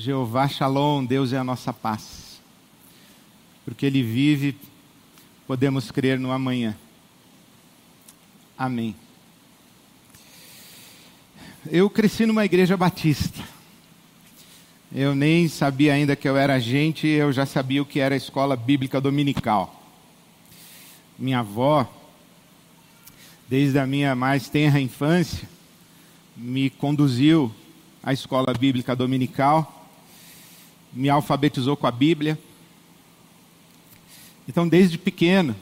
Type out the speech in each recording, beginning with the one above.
Jeová Shalom, Deus é a nossa paz. Porque Ele vive, podemos crer no amanhã. Amém. Eu cresci numa igreja batista. Eu nem sabia ainda que eu era gente, eu já sabia o que era a escola bíblica dominical. Minha avó, desde a minha mais tenra infância, me conduziu à escola bíblica dominical, me alfabetizou com a Bíblia. Então, desde pequeno,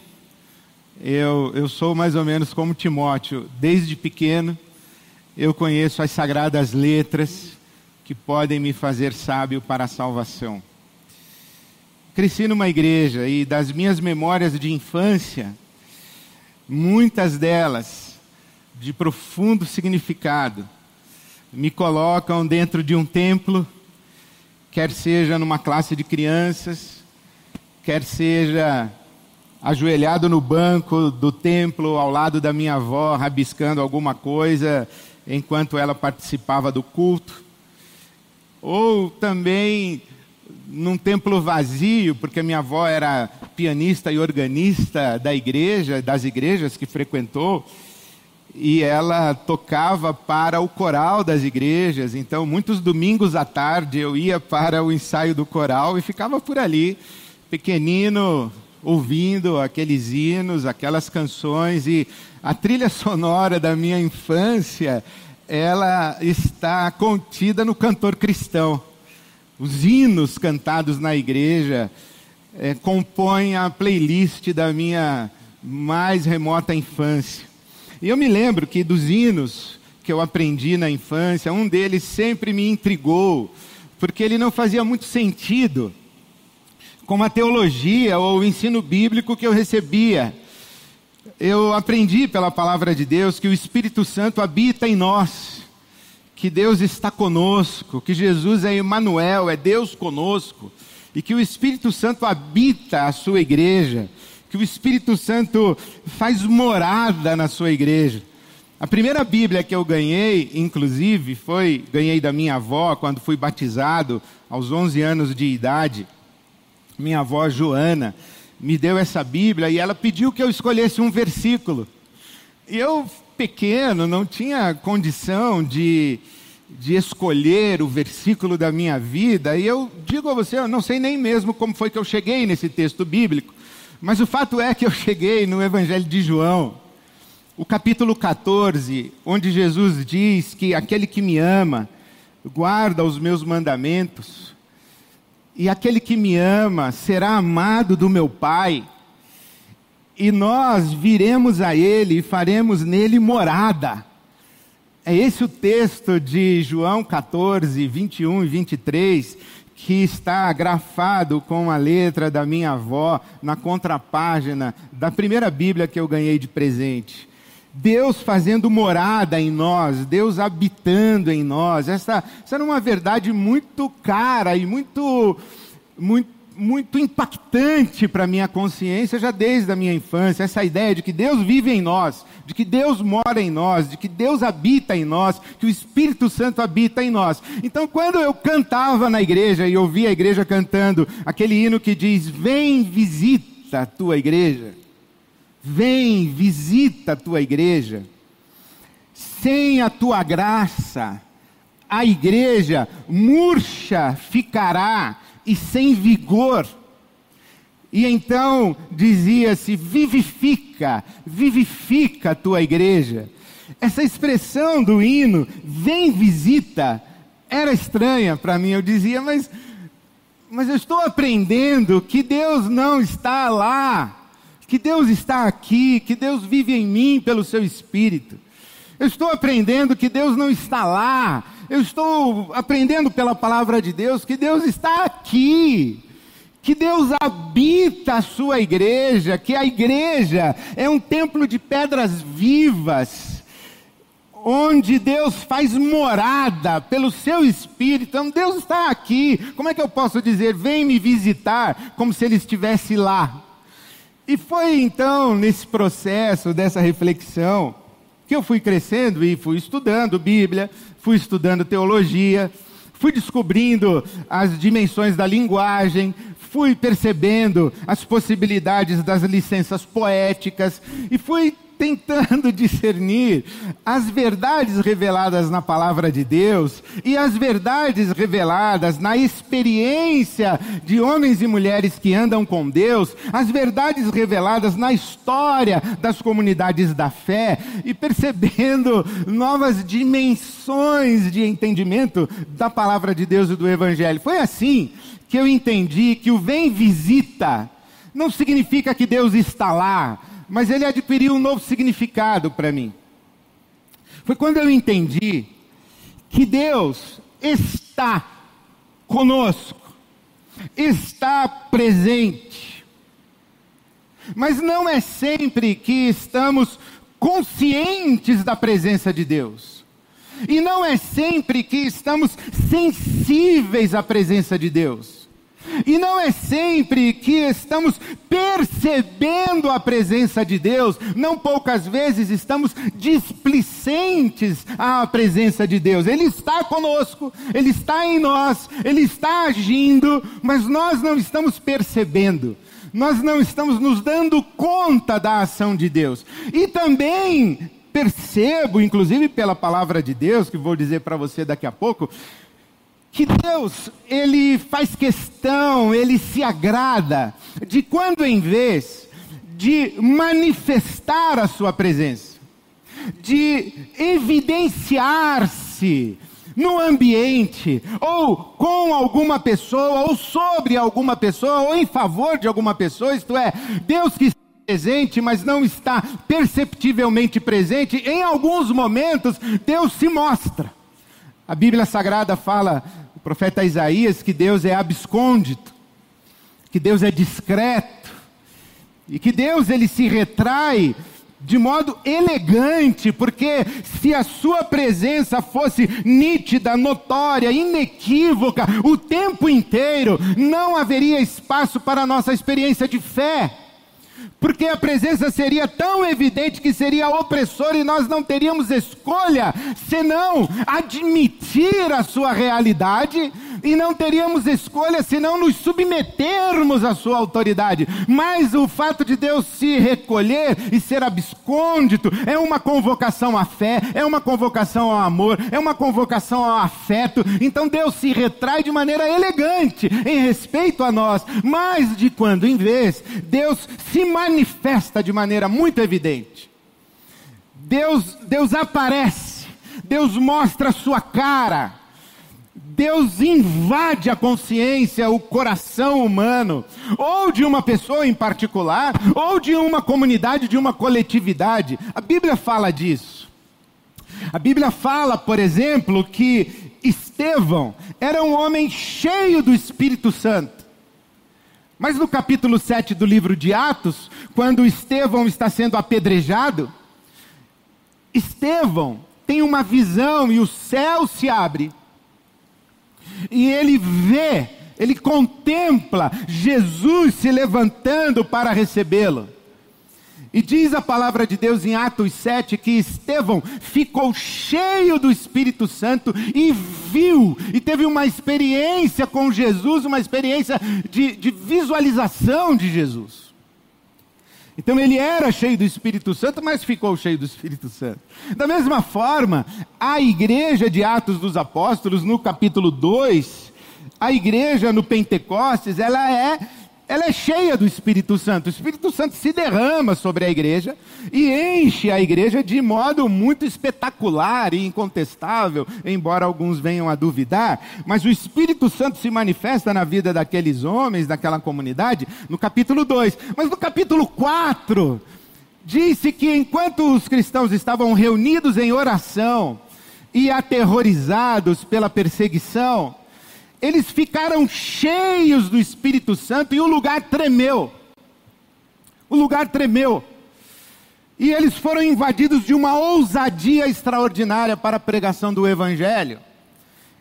eu, eu sou mais ou menos como Timóteo, desde pequeno, eu conheço as sagradas letras que podem me fazer sábio para a salvação. Cresci numa igreja e das minhas memórias de infância, muitas delas de profundo significado, me colocam dentro de um templo, quer seja numa classe de crianças, quer seja ajoelhado no banco do templo ao lado da minha avó, rabiscando alguma coisa enquanto ela participava do culto. Ou também num templo vazio, porque minha avó era pianista e organista da igreja, das igrejas que frequentou, e ela tocava para o coral das igrejas. Então, muitos domingos à tarde eu ia para o ensaio do coral e ficava por ali, pequenino, ouvindo aqueles hinos, aquelas canções e a trilha sonora da minha infância, ela está contida no cantor cristão. Os hinos cantados na igreja é, compõem a playlist da minha mais remota infância. E eu me lembro que dos hinos que eu aprendi na infância, um deles sempre me intrigou, porque ele não fazia muito sentido com a teologia ou o ensino bíblico que eu recebia. Eu aprendi pela palavra de Deus que o Espírito Santo habita em nós, que Deus está conosco, que Jesus é Emmanuel, é Deus conosco, e que o Espírito Santo habita a sua igreja, que o Espírito Santo faz morada na sua igreja. A primeira Bíblia que eu ganhei, inclusive, foi ganhei da minha avó quando fui batizado aos 11 anos de idade minha avó Joana me deu essa Bíblia e ela pediu que eu escolhesse um versículo. E eu, pequeno, não tinha condição de, de escolher o versículo da minha vida. E eu digo a você, eu não sei nem mesmo como foi que eu cheguei nesse texto bíblico. Mas o fato é que eu cheguei no Evangelho de João, o capítulo 14, onde Jesus diz que aquele que me ama guarda os meus mandamentos e aquele que me ama será amado do meu Pai, e nós viremos a Ele e faremos nele morada. É esse o texto de João 14, 21 e 23, que está grafado com a letra da minha avó na contrapágina da primeira Bíblia que eu ganhei de presente. Deus fazendo morada em nós, Deus habitando em nós. Essa, essa era uma verdade muito cara e muito, muito, muito impactante para a minha consciência já desde a minha infância. Essa ideia de que Deus vive em nós, de que Deus mora em nós, de que Deus habita em nós, que o Espírito Santo habita em nós. Então, quando eu cantava na igreja e ouvia a igreja cantando aquele hino que diz: Vem, visita a tua igreja Vem, visita a tua igreja. Sem a tua graça, a igreja murcha ficará e sem vigor. E então dizia-se: vivifica, vivifica a tua igreja. Essa expressão do hino, vem visita, era estranha para mim. Eu dizia, mas, mas eu estou aprendendo que Deus não está lá que Deus está aqui, que Deus vive em mim pelo seu Espírito. Eu estou aprendendo que Deus não está lá. Eu estou aprendendo pela palavra de Deus que Deus está aqui. Que Deus habita a sua igreja, que a igreja é um templo de pedras vivas, onde Deus faz morada pelo seu espírito. Então Deus está aqui. Como é que eu posso dizer, vem me visitar, como se ele estivesse lá? E foi então nesse processo dessa reflexão que eu fui crescendo e fui estudando Bíblia, fui estudando teologia, fui descobrindo as dimensões da linguagem, fui percebendo as possibilidades das licenças poéticas e fui tentando discernir as verdades reveladas na palavra de Deus e as verdades reveladas na experiência de homens e mulheres que andam com Deus, as verdades reveladas na história das comunidades da fé e percebendo novas dimensões de entendimento da palavra de Deus e do Evangelho. Foi assim que eu entendi que o vem visita não significa que Deus está lá, mas ele adquiriu um novo significado para mim. Foi quando eu entendi que Deus está conosco, está presente. Mas não é sempre que estamos conscientes da presença de Deus. E não é sempre que estamos sensíveis à presença de Deus. E não é sempre que estamos percebendo a presença de Deus, não poucas vezes estamos displicentes à presença de Deus. Ele está conosco, Ele está em nós, Ele está agindo, mas nós não estamos percebendo. Nós não estamos nos dando conta da ação de Deus. E também percebo, inclusive pela palavra de Deus, que vou dizer para você daqui a pouco, que Deus, ele faz questão, ele se agrada de quando em vez de manifestar a sua presença, de evidenciar-se no ambiente, ou com alguma pessoa, ou sobre alguma pessoa, ou em favor de alguma pessoa, isto é, Deus que está presente, mas não está perceptivelmente presente, em alguns momentos Deus se mostra. A Bíblia Sagrada fala, o profeta Isaías, que Deus é abscôndito, que Deus é discreto, e que Deus ele se retrai de modo elegante, porque se a sua presença fosse nítida, notória, inequívoca, o tempo inteiro, não haveria espaço para a nossa experiência de fé porque a presença seria tão evidente que seria opressora e nós não teríamos escolha senão admitir a sua realidade e não teríamos escolha senão nos submetermos à sua autoridade. Mas o fato de Deus se recolher e ser abscôndito é uma convocação à fé, é uma convocação ao amor, é uma convocação ao afeto. Então Deus se retrai de maneira elegante em respeito a nós, mas de quando em vez, Deus se manifesta de maneira muito evidente. Deus, Deus aparece, Deus mostra a sua cara. Deus invade a consciência, o coração humano, ou de uma pessoa em particular, ou de uma comunidade, de uma coletividade. A Bíblia fala disso. A Bíblia fala, por exemplo, que Estevão era um homem cheio do Espírito Santo. Mas no capítulo 7 do livro de Atos, quando Estevão está sendo apedrejado, Estevão tem uma visão e o céu se abre e ele vê, ele contempla Jesus se levantando para recebê-lo. E diz a palavra de Deus em Atos 7 que Estevão ficou cheio do Espírito Santo e viu, e teve uma experiência com Jesus, uma experiência de, de visualização de Jesus. Então ele era cheio do Espírito Santo, mas ficou cheio do Espírito Santo. Da mesma forma, a igreja de Atos dos Apóstolos, no capítulo 2, a igreja no Pentecostes, ela é ela é cheia do Espírito Santo. O Espírito Santo se derrama sobre a igreja e enche a igreja de modo muito espetacular e incontestável, embora alguns venham a duvidar. Mas o Espírito Santo se manifesta na vida daqueles homens, daquela comunidade, no capítulo 2. Mas no capítulo 4, disse que enquanto os cristãos estavam reunidos em oração e aterrorizados pela perseguição, eles ficaram cheios do Espírito Santo e o lugar tremeu. O lugar tremeu. E eles foram invadidos de uma ousadia extraordinária para a pregação do Evangelho.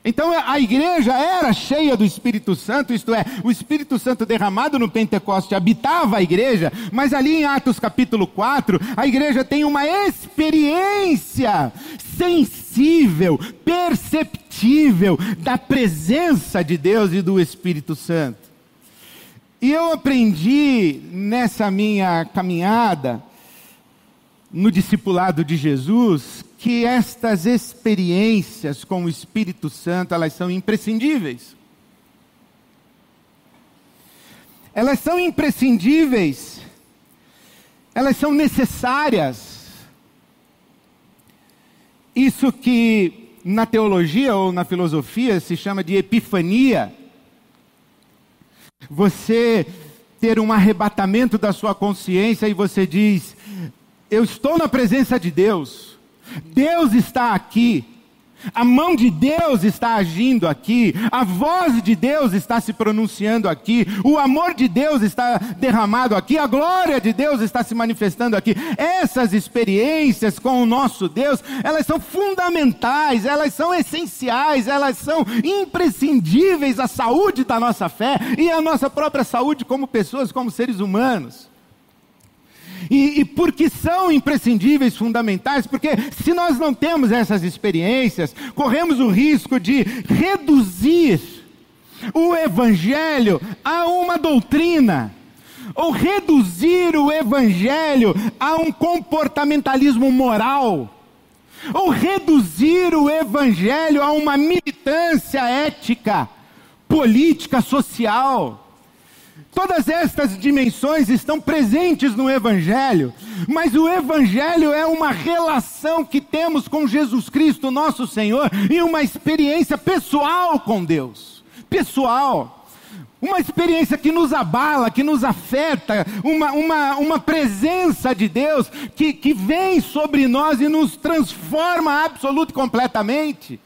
Então a igreja era cheia do Espírito Santo, isto é, o Espírito Santo derramado no Pentecoste habitava a igreja, mas ali em Atos capítulo 4, a igreja tem uma experiência sensível, perceptível da presença de Deus e do Espírito Santo. E eu aprendi nessa minha caminhada, no discipulado de Jesus, que estas experiências com o Espírito Santo, elas são imprescindíveis. Elas são imprescindíveis, elas são necessárias. Isso que na teologia ou na filosofia se chama de epifania. Você ter um arrebatamento da sua consciência e você diz: Eu estou na presença de Deus, Deus está aqui. A mão de Deus está agindo aqui, a voz de Deus está se pronunciando aqui, o amor de Deus está derramado aqui, a glória de Deus está se manifestando aqui. Essas experiências com o nosso Deus, elas são fundamentais, elas são essenciais, elas são imprescindíveis à saúde da nossa fé e à nossa própria saúde como pessoas, como seres humanos. E, e porque são imprescindíveis, fundamentais, porque se nós não temos essas experiências, corremos o risco de reduzir o Evangelho a uma doutrina, ou reduzir o Evangelho a um comportamentalismo moral, ou reduzir o Evangelho a uma militância ética, política, social. Todas estas dimensões estão presentes no Evangelho, mas o Evangelho é uma relação que temos com Jesus Cristo, nosso Senhor, e uma experiência pessoal com Deus. Pessoal. Uma experiência que nos abala, que nos afeta, uma, uma, uma presença de Deus que, que vem sobre nós e nos transforma absoluto e completamente.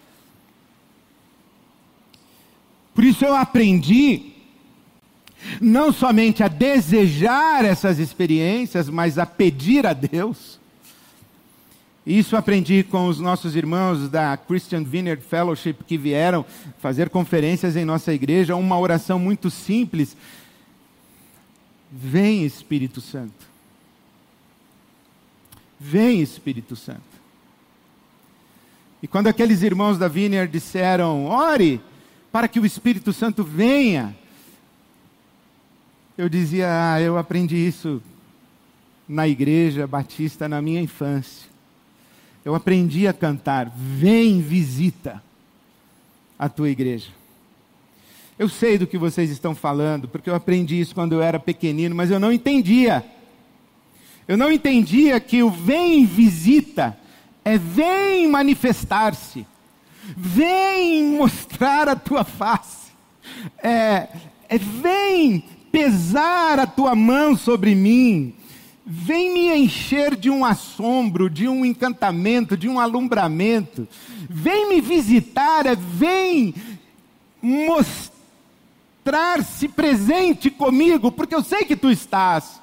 Por isso eu aprendi não somente a desejar essas experiências, mas a pedir a Deus. Isso aprendi com os nossos irmãos da Christian Vineyard Fellowship que vieram fazer conferências em nossa igreja, uma oração muito simples. Vem Espírito Santo. Vem Espírito Santo. E quando aqueles irmãos da Vineyard disseram: "Ore para que o Espírito Santo venha", eu dizia, ah, eu aprendi isso na igreja batista na minha infância. Eu aprendi a cantar, vem visita a tua igreja. Eu sei do que vocês estão falando, porque eu aprendi isso quando eu era pequenino, mas eu não entendia. Eu não entendia que o vem visita é vem manifestar-se, vem mostrar a tua face, é, é vem pesar a tua mão sobre mim, vem me encher de um assombro, de um encantamento, de um alumbramento, vem me visitar, é, vem mostrar-se presente comigo, porque eu sei que tu estás,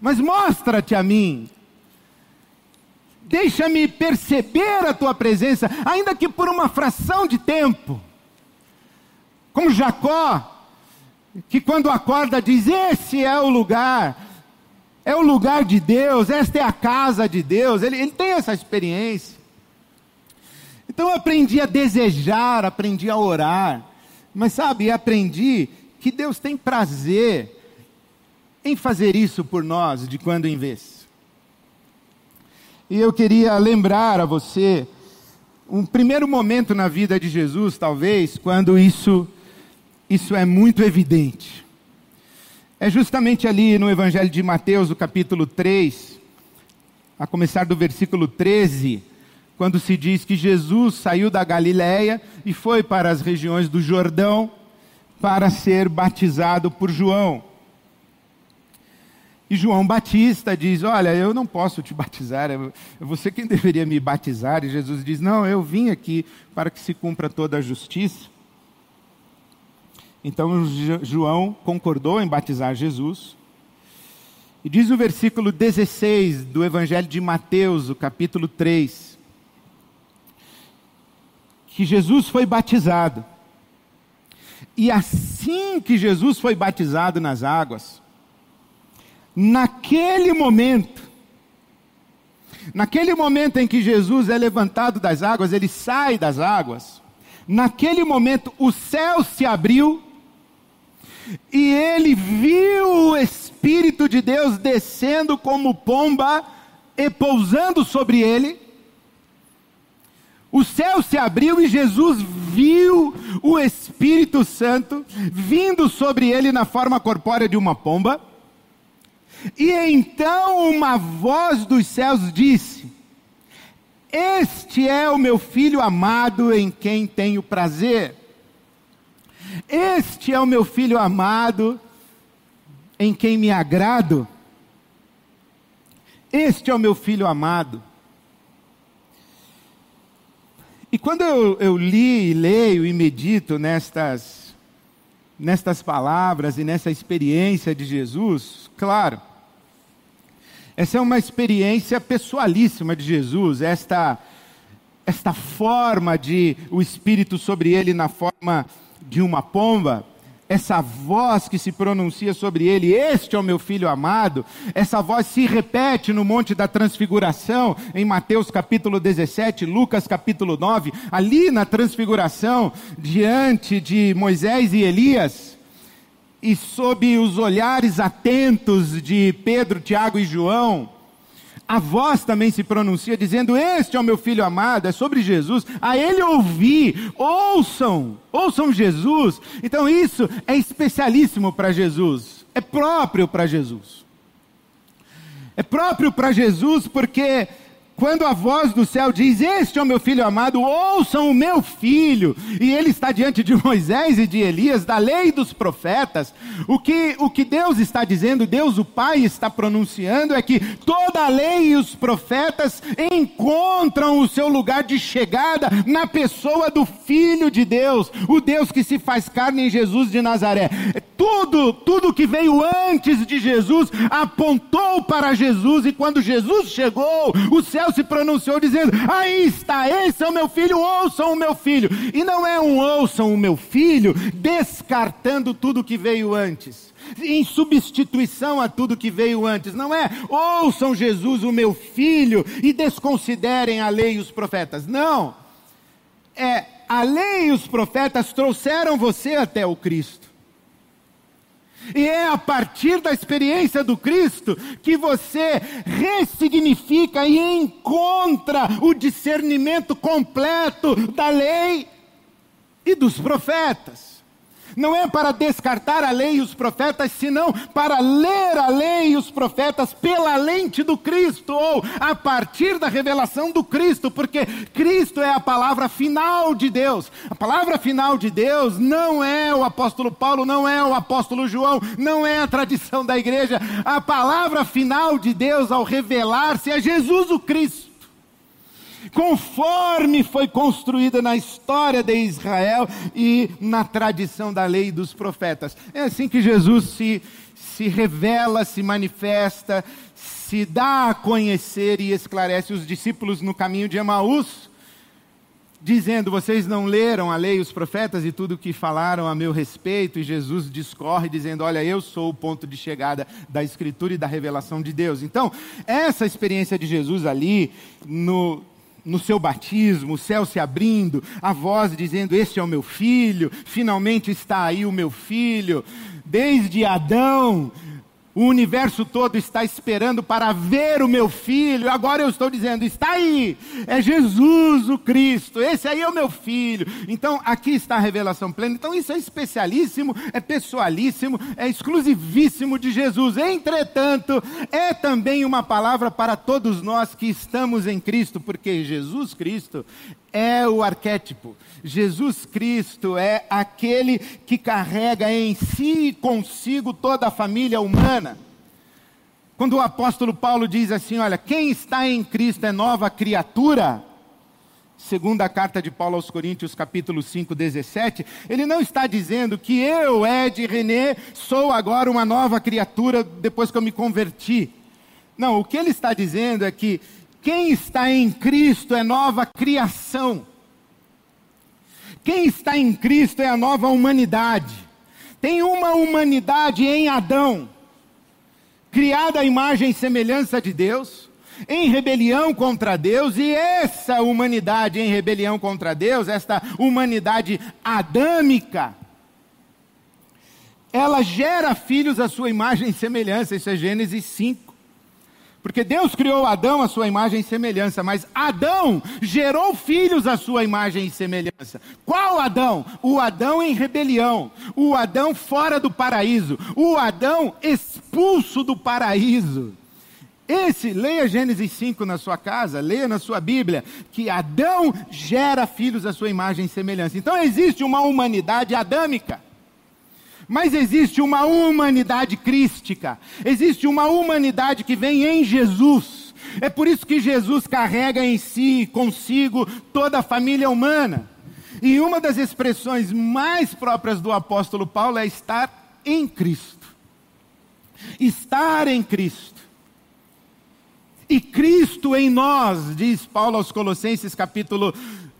mas mostra-te a mim. Deixa-me perceber a tua presença, ainda que por uma fração de tempo. Como Jacó, que quando acorda diz: Esse é o lugar, é o lugar de Deus, esta é a casa de Deus. Ele, ele tem essa experiência. Então eu aprendi a desejar, aprendi a orar, mas sabe, aprendi que Deus tem prazer em fazer isso por nós de quando em vez. E eu queria lembrar a você um primeiro momento na vida de Jesus, talvez, quando isso isso é muito evidente. É justamente ali no Evangelho de Mateus, o capítulo 3, a começar do versículo 13, quando se diz que Jesus saiu da Galiléia e foi para as regiões do Jordão para ser batizado por João. E João Batista diz: Olha, eu não posso te batizar, é você quem deveria me batizar. E Jesus diz: Não, eu vim aqui para que se cumpra toda a justiça. Então João concordou em batizar Jesus. E diz o versículo 16 do Evangelho de Mateus, o capítulo 3, que Jesus foi batizado. E assim que Jesus foi batizado nas águas, naquele momento, naquele momento em que Jesus é levantado das águas, ele sai das águas, naquele momento o céu se abriu e ele viu o Espírito de Deus descendo como pomba e pousando sobre ele. O céu se abriu e Jesus viu o Espírito Santo vindo sobre ele na forma corpórea de uma pomba. E então uma voz dos céus disse: Este é o meu filho amado em quem tenho prazer. Este é o meu filho amado em quem me agrado. Este é o meu filho amado. E quando eu, eu li, leio e medito nestas, nestas palavras e nessa experiência de Jesus, claro, essa é uma experiência pessoalíssima de Jesus, esta, esta forma de o Espírito sobre ele na forma de uma pomba, essa voz que se pronuncia sobre ele, este é o meu filho amado, essa voz se repete no Monte da Transfiguração, em Mateus capítulo 17, Lucas capítulo 9, ali na Transfiguração, diante de Moisés e Elias e sob os olhares atentos de Pedro, Tiago e João, a voz também se pronuncia dizendo: Este é o meu filho amado, é sobre Jesus, a ele ouvi, ouçam, ouçam Jesus. Então isso é especialíssimo para Jesus, é próprio para Jesus. É próprio para Jesus porque quando a voz do céu diz: Este é o meu filho amado, ouçam o meu filho, e ele está diante de Moisés e de Elias, da lei dos profetas, o que, o que Deus está dizendo, Deus o Pai está pronunciando, é que toda a lei e os profetas encontram o seu lugar de chegada na pessoa do Filho de Deus, o Deus que se faz carne em Jesus de Nazaré. Tudo, tudo que veio antes de Jesus apontou para Jesus, e quando Jesus chegou, o se pronunciou dizendo: Aí está, esse é o meu filho, ouçam o meu filho. E não é um ouçam o meu filho, descartando tudo que veio antes em substituição a tudo que veio antes. Não é ouçam Jesus, o meu filho, e desconsiderem a lei e os profetas. Não. É a lei e os profetas trouxeram você até o Cristo. E é a partir da experiência do Cristo que você ressignifica e encontra o discernimento completo da lei e dos profetas. Não é para descartar a lei e os profetas, senão para ler a lei e os profetas pela lente do Cristo, ou a partir da revelação do Cristo, porque Cristo é a palavra final de Deus. A palavra final de Deus não é o apóstolo Paulo, não é o apóstolo João, não é a tradição da igreja. A palavra final de Deus ao revelar-se é Jesus o Cristo conforme foi construída na história de Israel e na tradição da lei dos profetas. É assim que Jesus se, se revela, se manifesta, se dá a conhecer e esclarece os discípulos no caminho de Emaús, dizendo: Vocês não leram a lei, os profetas e tudo o que falaram a meu respeito? E Jesus discorre, dizendo: Olha, eu sou o ponto de chegada da Escritura e da revelação de Deus. Então, essa experiência de Jesus ali, no, no seu batismo, o céu se abrindo, a voz dizendo: Este é o meu filho, finalmente está aí o meu filho. Desde Adão, o universo todo está esperando para ver o meu filho. Agora eu estou dizendo: está aí, é Jesus o Cristo. Esse aí é o meu filho. Então aqui está a revelação plena. Então isso é especialíssimo, é pessoalíssimo, é exclusivíssimo de Jesus. Entretanto, é também uma palavra para todos nós que estamos em Cristo, porque Jesus Cristo é o arquétipo. Jesus Cristo é aquele que carrega em si e consigo toda a família humana. Quando o apóstolo Paulo diz assim: Olha, quem está em Cristo é nova criatura. Segunda carta de Paulo aos Coríntios, capítulo 5, 17, ele não está dizendo que eu, Ed René, sou agora uma nova criatura depois que eu me converti. Não, o que ele está dizendo é que quem está em Cristo é nova criação. Quem está em Cristo é a nova humanidade. Tem uma humanidade em Adão, criada à imagem e semelhança de Deus, em rebelião contra Deus, e essa humanidade em rebelião contra Deus, esta humanidade adâmica, ela gera filhos à sua imagem e semelhança, isso é Gênesis 5. Porque Deus criou Adão à sua imagem e semelhança, mas Adão gerou filhos à sua imagem e semelhança. Qual Adão? O Adão em rebelião, o Adão fora do paraíso, o Adão expulso do paraíso. Esse, leia Gênesis 5 na sua casa, leia na sua Bíblia, que Adão gera filhos à sua imagem e semelhança. Então existe uma humanidade adâmica. Mas existe uma humanidade crística, existe uma humanidade que vem em Jesus. É por isso que Jesus carrega em si, consigo, toda a família humana. E uma das expressões mais próprias do apóstolo Paulo é estar em Cristo. Estar em Cristo. E Cristo em nós, diz Paulo aos Colossenses, capítulo,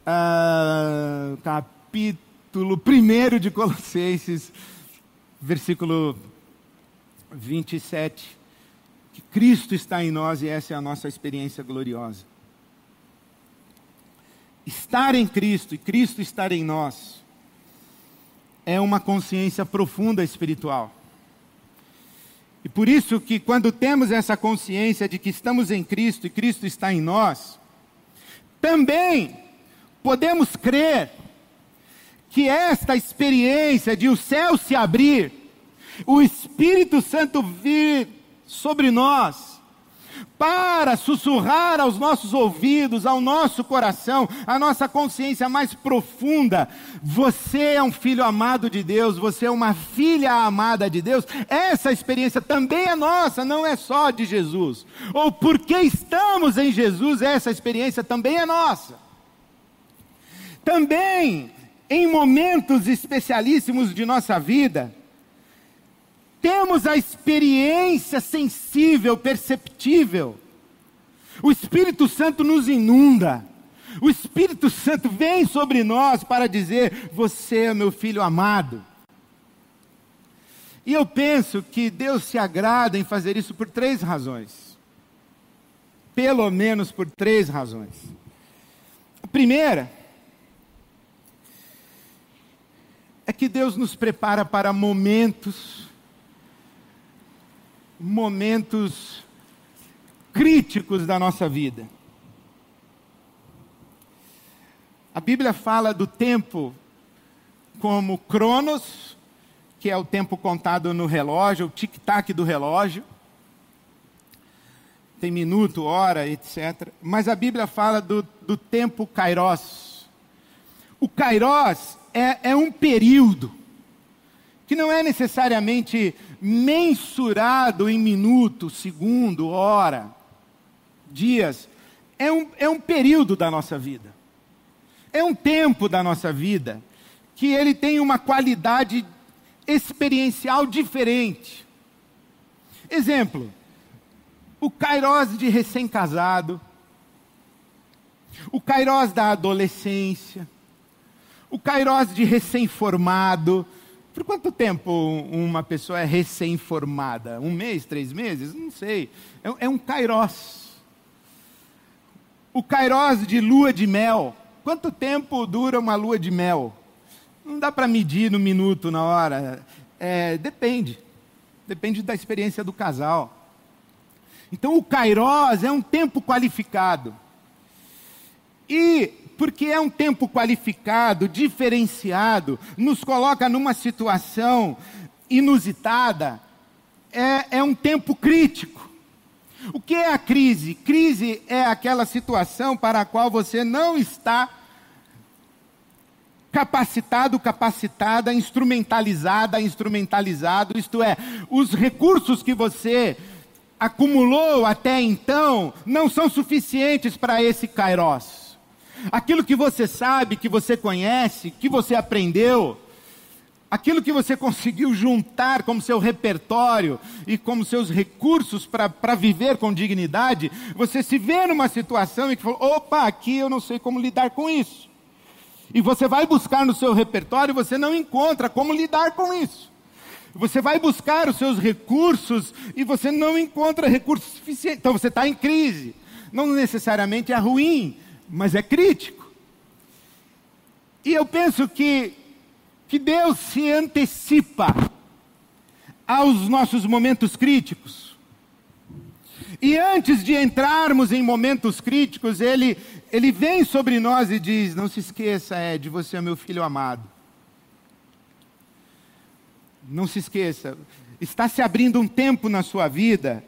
uh, capítulo 1 de Colossenses, versículo 27, que Cristo está em nós e essa é a nossa experiência gloriosa. Estar em Cristo e Cristo estar em nós é uma consciência profunda espiritual. E por isso que quando temos essa consciência de que estamos em Cristo e Cristo está em nós, também podemos crer que esta experiência de o céu se abrir, o Espírito Santo vir sobre nós, para sussurrar aos nossos ouvidos, ao nosso coração, à nossa consciência mais profunda: você é um filho amado de Deus, você é uma filha amada de Deus. Essa experiência também é nossa, não é só de Jesus. Ou porque estamos em Jesus, essa experiência também é nossa. Também em momentos especialíssimos de nossa vida, temos a experiência sensível, perceptível. O Espírito Santo nos inunda. O Espírito Santo vem sobre nós para dizer: Você é meu filho amado. E eu penso que Deus se agrada em fazer isso por três razões. Pelo menos por três razões. A primeira é que Deus nos prepara para momentos, momentos críticos da nossa vida. A Bíblia fala do tempo como Cronos, que é o tempo contado no relógio, o tic-tac do relógio. Tem minuto, hora, etc. Mas a Bíblia fala do, do tempo Kairos. O Kairos é, é um período que não é necessariamente mensurado em minuto, segundo, hora, dias. É um, é um período da nossa vida. É um tempo da nossa vida que ele tem uma qualidade experiencial diferente. Exemplo, o Kairos de recém-casado, o Kairos da adolescência, o Kairos de recém-formado. Por quanto tempo uma pessoa é recém-formada? Um mês, três meses? Não sei. É, é um Kairos. O Kairos de lua de mel. Quanto tempo dura uma lua de mel? Não dá para medir no minuto, na hora. É, depende. Depende da experiência do casal. Então o Kairos é um tempo qualificado. E porque é um tempo qualificado, diferenciado, nos coloca numa situação inusitada, é, é um tempo crítico. O que é a crise? Crise é aquela situação para a qual você não está capacitado, capacitada, instrumentalizada, instrumentalizado, isto é, os recursos que você acumulou até então não são suficientes para esse kairos. Aquilo que você sabe, que você conhece, que você aprendeu, aquilo que você conseguiu juntar como seu repertório e como seus recursos para viver com dignidade, você se vê numa situação em que fala: opa, aqui eu não sei como lidar com isso. E você vai buscar no seu repertório e você não encontra como lidar com isso. Você vai buscar os seus recursos e você não encontra recursos suficientes. Então você está em crise. Não necessariamente é ruim, mas é crítico. E eu penso que, que Deus se antecipa aos nossos momentos críticos. E antes de entrarmos em momentos críticos, Ele, ele vem sobre nós e diz: Não se esqueça, Ed, você é meu filho amado. Não se esqueça, está se abrindo um tempo na sua vida,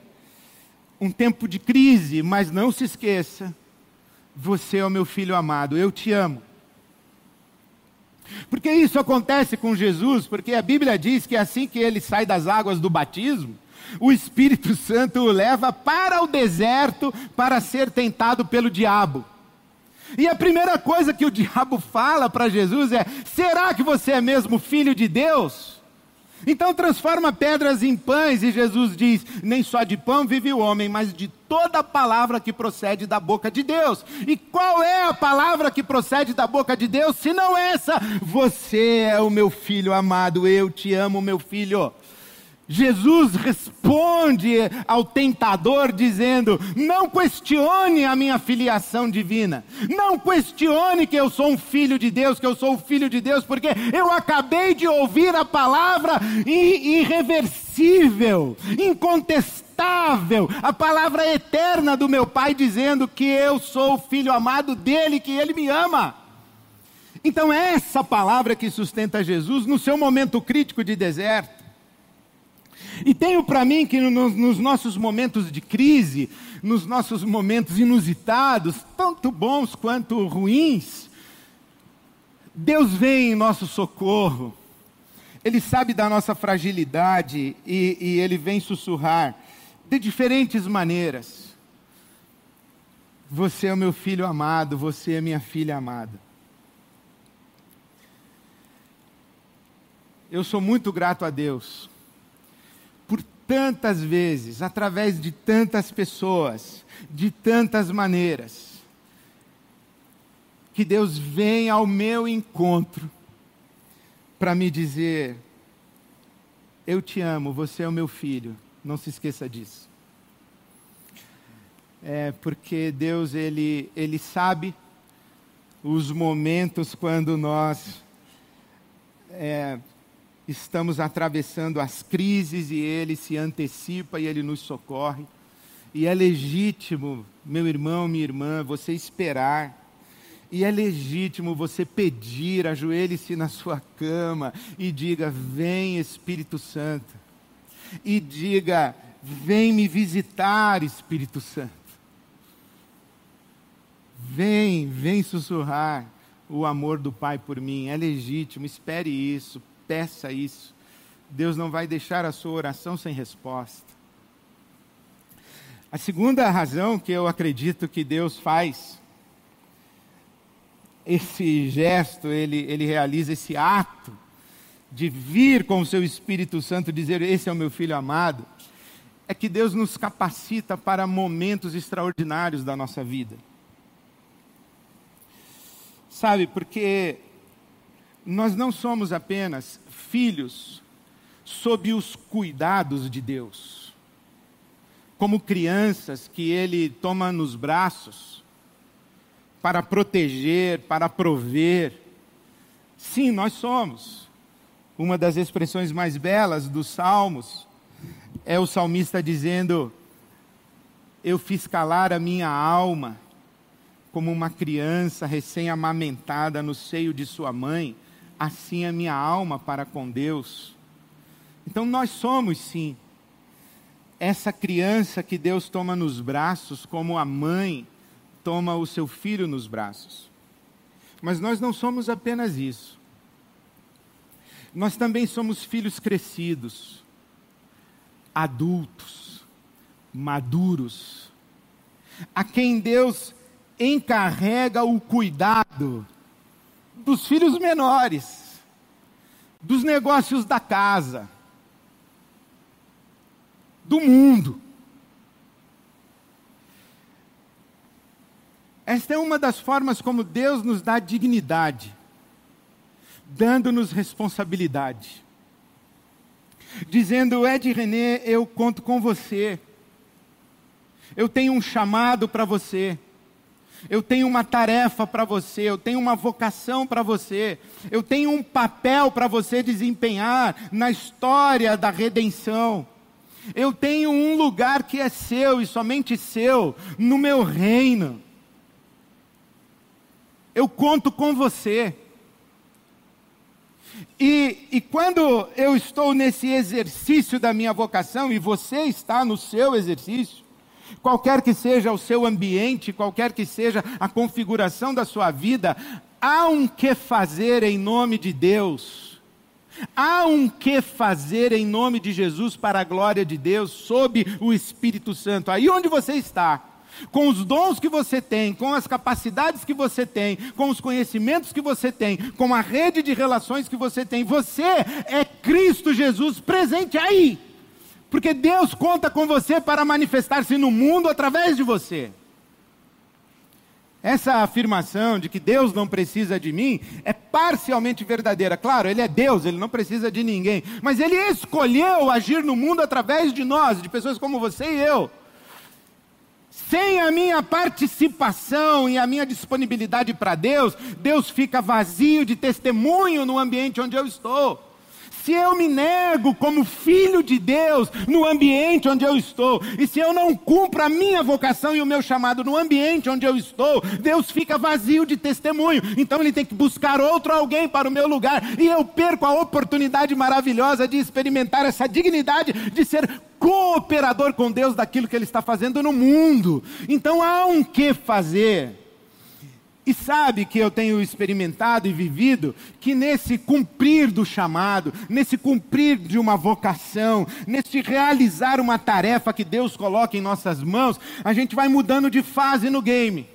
um tempo de crise, mas não se esqueça, você é o meu filho amado, eu te amo. Porque isso acontece com Jesus, porque a Bíblia diz que assim que ele sai das águas do batismo, o Espírito Santo o leva para o deserto para ser tentado pelo diabo. E a primeira coisa que o diabo fala para Jesus é: será que você é mesmo filho de Deus? Então transforma pedras em pães, e Jesus diz: nem só de pão vive o homem, mas de toda palavra que procede da boca de Deus. E qual é a palavra que procede da boca de Deus, se não essa? Você é o meu filho amado, eu te amo, meu filho. Jesus responde ao tentador dizendo: Não questione a minha filiação divina, não questione que eu sou um filho de Deus, que eu sou o filho de Deus, porque eu acabei de ouvir a palavra irreversível, incontestável, a palavra eterna do meu Pai dizendo que eu sou o filho amado dele, que ele me ama. Então, é essa palavra que sustenta Jesus no seu momento crítico de deserto. E tenho para mim que no, nos nossos momentos de crise, nos nossos momentos inusitados, tanto bons quanto ruins, Deus vem em nosso socorro. Ele sabe da nossa fragilidade e, e Ele vem sussurrar de diferentes maneiras. Você é o meu filho amado, você é minha filha amada. Eu sou muito grato a Deus tantas vezes, através de tantas pessoas, de tantas maneiras, que Deus vem ao meu encontro para me dizer: Eu te amo, você é o meu filho, não se esqueça disso. É porque Deus, Ele, Ele sabe os momentos quando nós é, estamos atravessando as crises e Ele se antecipa e Ele nos socorre. E é legítimo, meu irmão, minha irmã, você esperar. E é legítimo você pedir, ajoelhe-se na sua cama e diga: Vem Espírito Santo. E diga: Vem me visitar, Espírito Santo. Vem, vem sussurrar o amor do Pai por mim. É legítimo, espere isso, peça isso. Deus não vai deixar a sua oração sem resposta. A segunda razão que eu acredito que Deus faz esse gesto, ele, ele realiza esse ato de vir com o seu Espírito Santo dizer: Esse é o meu filho amado, é que Deus nos capacita para momentos extraordinários da nossa vida. Sabe, porque nós não somos apenas filhos sob os cuidados de Deus, como crianças que Ele toma nos braços para proteger, para prover. Sim, nós somos. Uma das expressões mais belas dos Salmos é o salmista dizendo: Eu fiz calar a minha alma como uma criança recém-amamentada no seio de sua mãe assim a minha alma para com Deus. Então nós somos sim essa criança que Deus toma nos braços, como a mãe toma o seu filho nos braços. Mas nós não somos apenas isso. Nós também somos filhos crescidos, adultos, maduros, a quem Deus encarrega o cuidado dos filhos menores, dos negócios da casa, do mundo. Esta é uma das formas como Deus nos dá dignidade, dando-nos responsabilidade. Dizendo, Ed René, eu conto com você. Eu tenho um chamado para você. Eu tenho uma tarefa para você, eu tenho uma vocação para você, eu tenho um papel para você desempenhar na história da redenção. Eu tenho um lugar que é seu e somente seu no meu reino. Eu conto com você. E, e quando eu estou nesse exercício da minha vocação, e você está no seu exercício, qualquer que seja o seu ambiente, qualquer que seja a configuração da sua vida, há um que fazer em nome de Deus. Há um que fazer em nome de Jesus para a glória de Deus, sob o Espírito Santo. Aí onde você está, com os dons que você tem, com as capacidades que você tem, com os conhecimentos que você tem, com a rede de relações que você tem, você é Cristo Jesus presente aí. Porque Deus conta com você para manifestar-se no mundo através de você. Essa afirmação de que Deus não precisa de mim é parcialmente verdadeira. Claro, Ele é Deus, Ele não precisa de ninguém. Mas Ele escolheu agir no mundo através de nós, de pessoas como você e eu. Sem a minha participação e a minha disponibilidade para Deus, Deus fica vazio de testemunho no ambiente onde eu estou se eu me nego como filho de Deus no ambiente onde eu estou, e se eu não cumpro a minha vocação e o meu chamado no ambiente onde eu estou, Deus fica vazio de testemunho. Então ele tem que buscar outro alguém para o meu lugar, e eu perco a oportunidade maravilhosa de experimentar essa dignidade de ser cooperador com Deus daquilo que ele está fazendo no mundo. Então há um que fazer. E sabe que eu tenho experimentado e vivido que nesse cumprir do chamado, nesse cumprir de uma vocação, nesse realizar uma tarefa que Deus coloca em nossas mãos, a gente vai mudando de fase no game.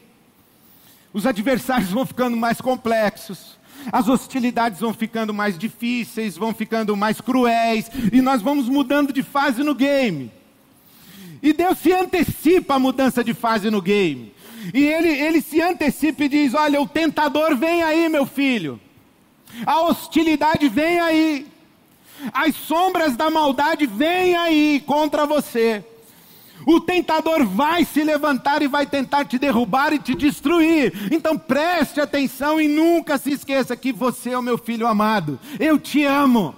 Os adversários vão ficando mais complexos, as hostilidades vão ficando mais difíceis, vão ficando mais cruéis, e nós vamos mudando de fase no game. E Deus se antecipa a mudança de fase no game. E ele, ele se antecipa e diz: Olha, o tentador vem aí, meu filho. A hostilidade vem aí. As sombras da maldade vêm aí contra você. O tentador vai se levantar e vai tentar te derrubar e te destruir. Então preste atenção e nunca se esqueça que você é o meu filho amado. Eu te amo.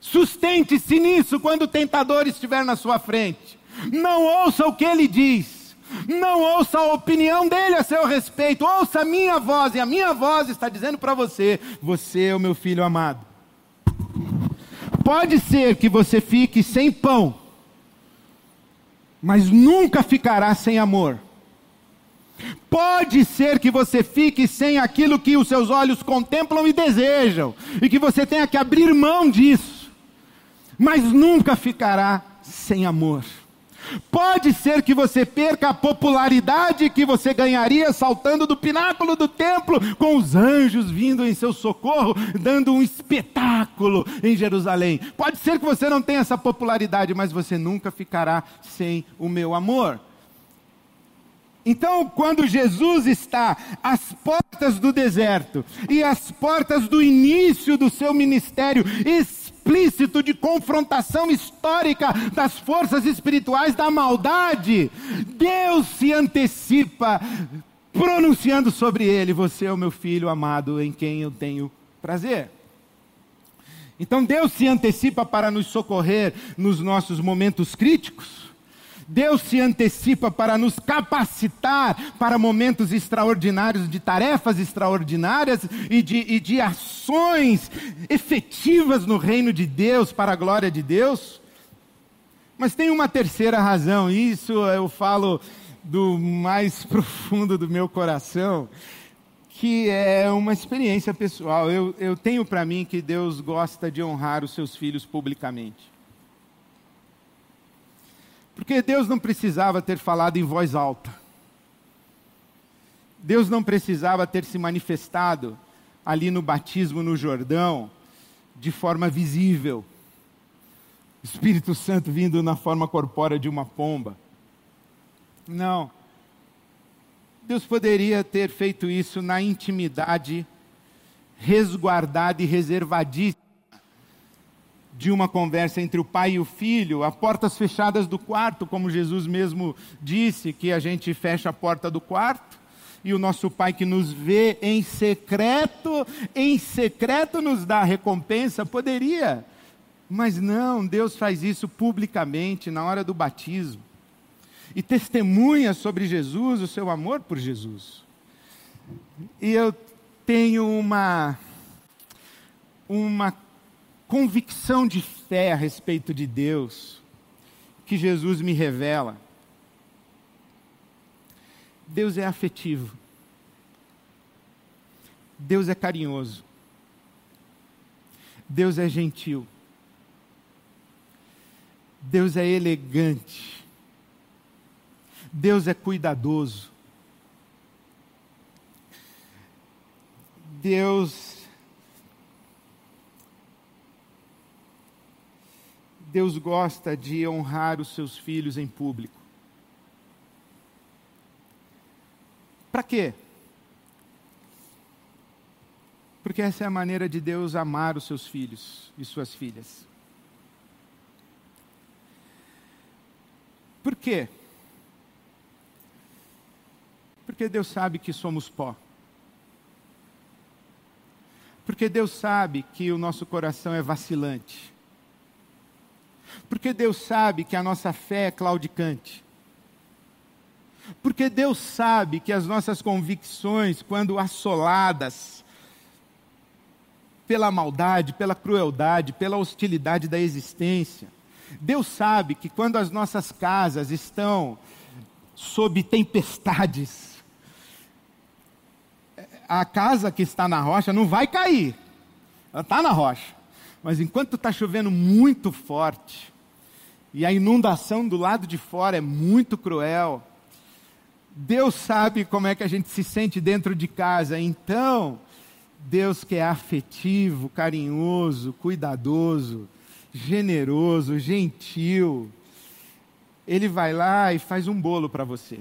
Sustente-se nisso quando o tentador estiver na sua frente. Não ouça o que ele diz. Não ouça a opinião dele a seu respeito, ouça a minha voz, e a minha voz está dizendo para você: você é o meu filho amado. Pode ser que você fique sem pão, mas nunca ficará sem amor. Pode ser que você fique sem aquilo que os seus olhos contemplam e desejam, e que você tenha que abrir mão disso, mas nunca ficará sem amor. Pode ser que você perca a popularidade que você ganharia saltando do pináculo do templo, com os anjos vindo em seu socorro, dando um espetáculo em Jerusalém. Pode ser que você não tenha essa popularidade, mas você nunca ficará sem o meu amor. Então, quando Jesus está às portas do deserto e às portas do início do seu ministério, explícito de confrontação histórica das forças espirituais da maldade, Deus se antecipa, pronunciando sobre ele: Você é o meu filho amado em quem eu tenho prazer. Então Deus se antecipa para nos socorrer nos nossos momentos críticos. Deus se antecipa para nos capacitar para momentos extraordinários, de tarefas extraordinárias e de, e de ações efetivas no reino de Deus, para a glória de Deus. Mas tem uma terceira razão, isso eu falo do mais profundo do meu coração, que é uma experiência pessoal. Eu, eu tenho para mim que Deus gosta de honrar os seus filhos publicamente. Porque Deus não precisava ter falado em voz alta. Deus não precisava ter se manifestado ali no batismo no Jordão de forma visível. Espírito Santo vindo na forma corpórea de uma pomba. Não. Deus poderia ter feito isso na intimidade resguardada e reservadíssima de uma conversa entre o pai e o filho, a portas fechadas do quarto, como Jesus mesmo disse, que a gente fecha a porta do quarto, e o nosso pai que nos vê em secreto, em secreto nos dá a recompensa, poderia. Mas não, Deus faz isso publicamente na hora do batismo. E testemunha sobre Jesus, o seu amor por Jesus. E eu tenho uma uma convicção de fé a respeito de Deus que Jesus me revela. Deus é afetivo. Deus é carinhoso. Deus é gentil. Deus é elegante. Deus é cuidadoso. Deus Deus gosta de honrar os seus filhos em público. Para quê? Porque essa é a maneira de Deus amar os seus filhos e suas filhas. Por quê? Porque Deus sabe que somos pó. Porque Deus sabe que o nosso coração é vacilante. Porque Deus sabe que a nossa fé é claudicante. Porque Deus sabe que as nossas convicções, quando assoladas pela maldade, pela crueldade, pela hostilidade da existência, Deus sabe que quando as nossas casas estão sob tempestades, a casa que está na rocha não vai cair, ela está na rocha, mas enquanto está chovendo muito forte, e a inundação do lado de fora é muito cruel. Deus sabe como é que a gente se sente dentro de casa, então, Deus que é afetivo, carinhoso, cuidadoso, generoso, gentil, Ele vai lá e faz um bolo para você.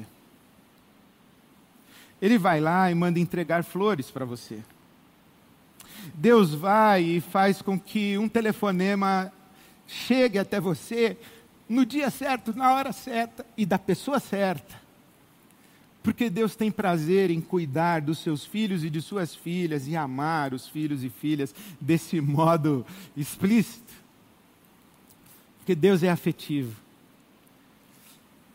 Ele vai lá e manda entregar flores para você. Deus vai e faz com que um telefonema chegue até você no dia certo, na hora certa e da pessoa certa. Porque Deus tem prazer em cuidar dos seus filhos e de suas filhas e amar os filhos e filhas desse modo explícito. Porque Deus é afetivo.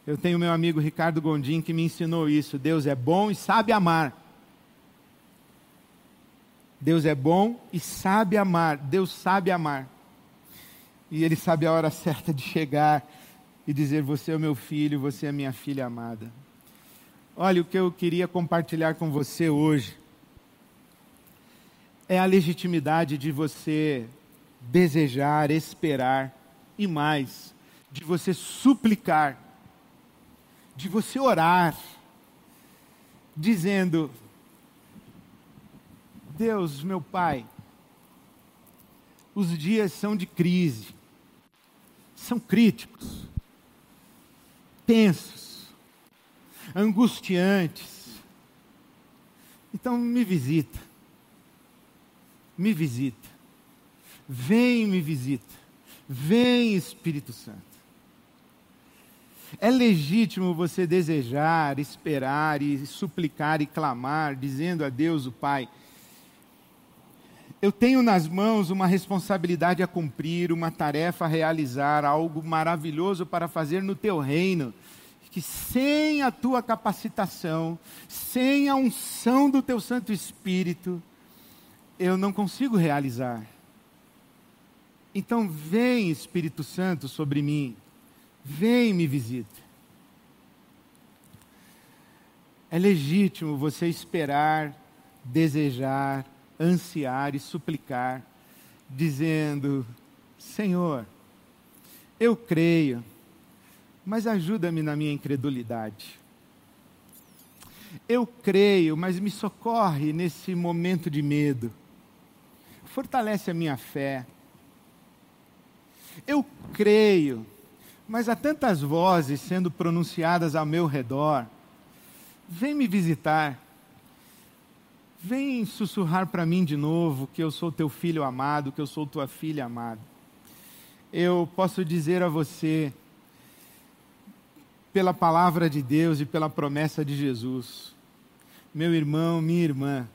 Eu tenho meu amigo Ricardo Gondim que me ensinou isso. Deus é bom e sabe amar. Deus é bom e sabe amar. Deus sabe amar e Ele sabe a hora certa de chegar e dizer: Você é o meu filho, você é a minha filha amada. Olha, o que eu queria compartilhar com você hoje é a legitimidade de você desejar, esperar e mais, de você suplicar, de você orar, dizendo: Deus, meu Pai, os dias são de crise, são críticos, tensos, angustiantes. Então me visita, me visita, vem me visita, vem Espírito Santo. É legítimo você desejar, esperar e suplicar e clamar, dizendo a Deus o Pai: eu tenho nas mãos uma responsabilidade a cumprir, uma tarefa a realizar, algo maravilhoso para fazer no teu reino, que sem a tua capacitação, sem a unção do teu Santo Espírito, eu não consigo realizar. Então, vem Espírito Santo sobre mim, vem me visita. É legítimo você esperar, desejar, ansiar e suplicar, dizendo: Senhor, eu creio, mas ajuda-me na minha incredulidade. Eu creio, mas me socorre nesse momento de medo. Fortalece a minha fé. Eu creio, mas há tantas vozes sendo pronunciadas ao meu redor. Vem me visitar. Vem sussurrar para mim de novo que eu sou teu filho amado, que eu sou tua filha amada. eu posso dizer a você, pela palavra de Deus e pela promessa de Jesus, meu irmão, minha irmã,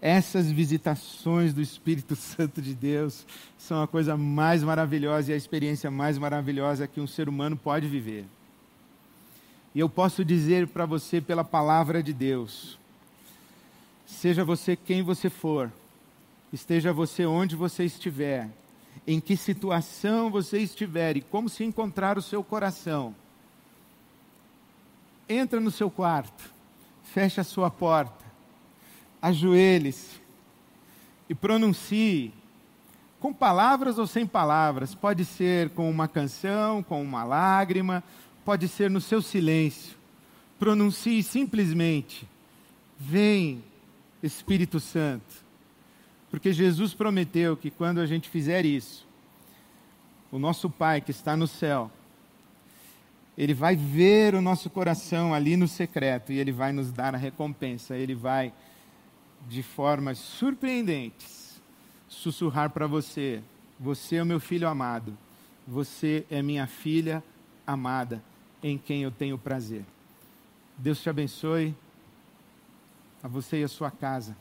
essas visitações do Espírito Santo de Deus são a coisa mais maravilhosa e a experiência mais maravilhosa que um ser humano pode viver. E eu posso dizer para você pela palavra de Deus, seja você quem você for, esteja você onde você estiver, em que situação você estiver e como se encontrar o seu coração, entra no seu quarto, feche a sua porta, ajoelhe-se e pronuncie, com palavras ou sem palavras, pode ser com uma canção, com uma lágrima, pode ser no seu silêncio. Pronuncie simplesmente: Vem, Espírito Santo. Porque Jesus prometeu que quando a gente fizer isso, o nosso Pai que está no céu, ele vai ver o nosso coração ali no secreto e ele vai nos dar a recompensa. Ele vai, de formas surpreendentes, sussurrar para você: Você é o meu filho amado, você é minha filha amada, em quem eu tenho prazer. Deus te abençoe, a você e a sua casa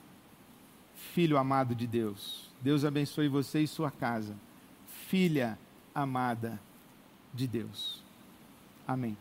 filho amado de Deus. Deus abençoe você e sua casa. Filha amada de Deus. Amém.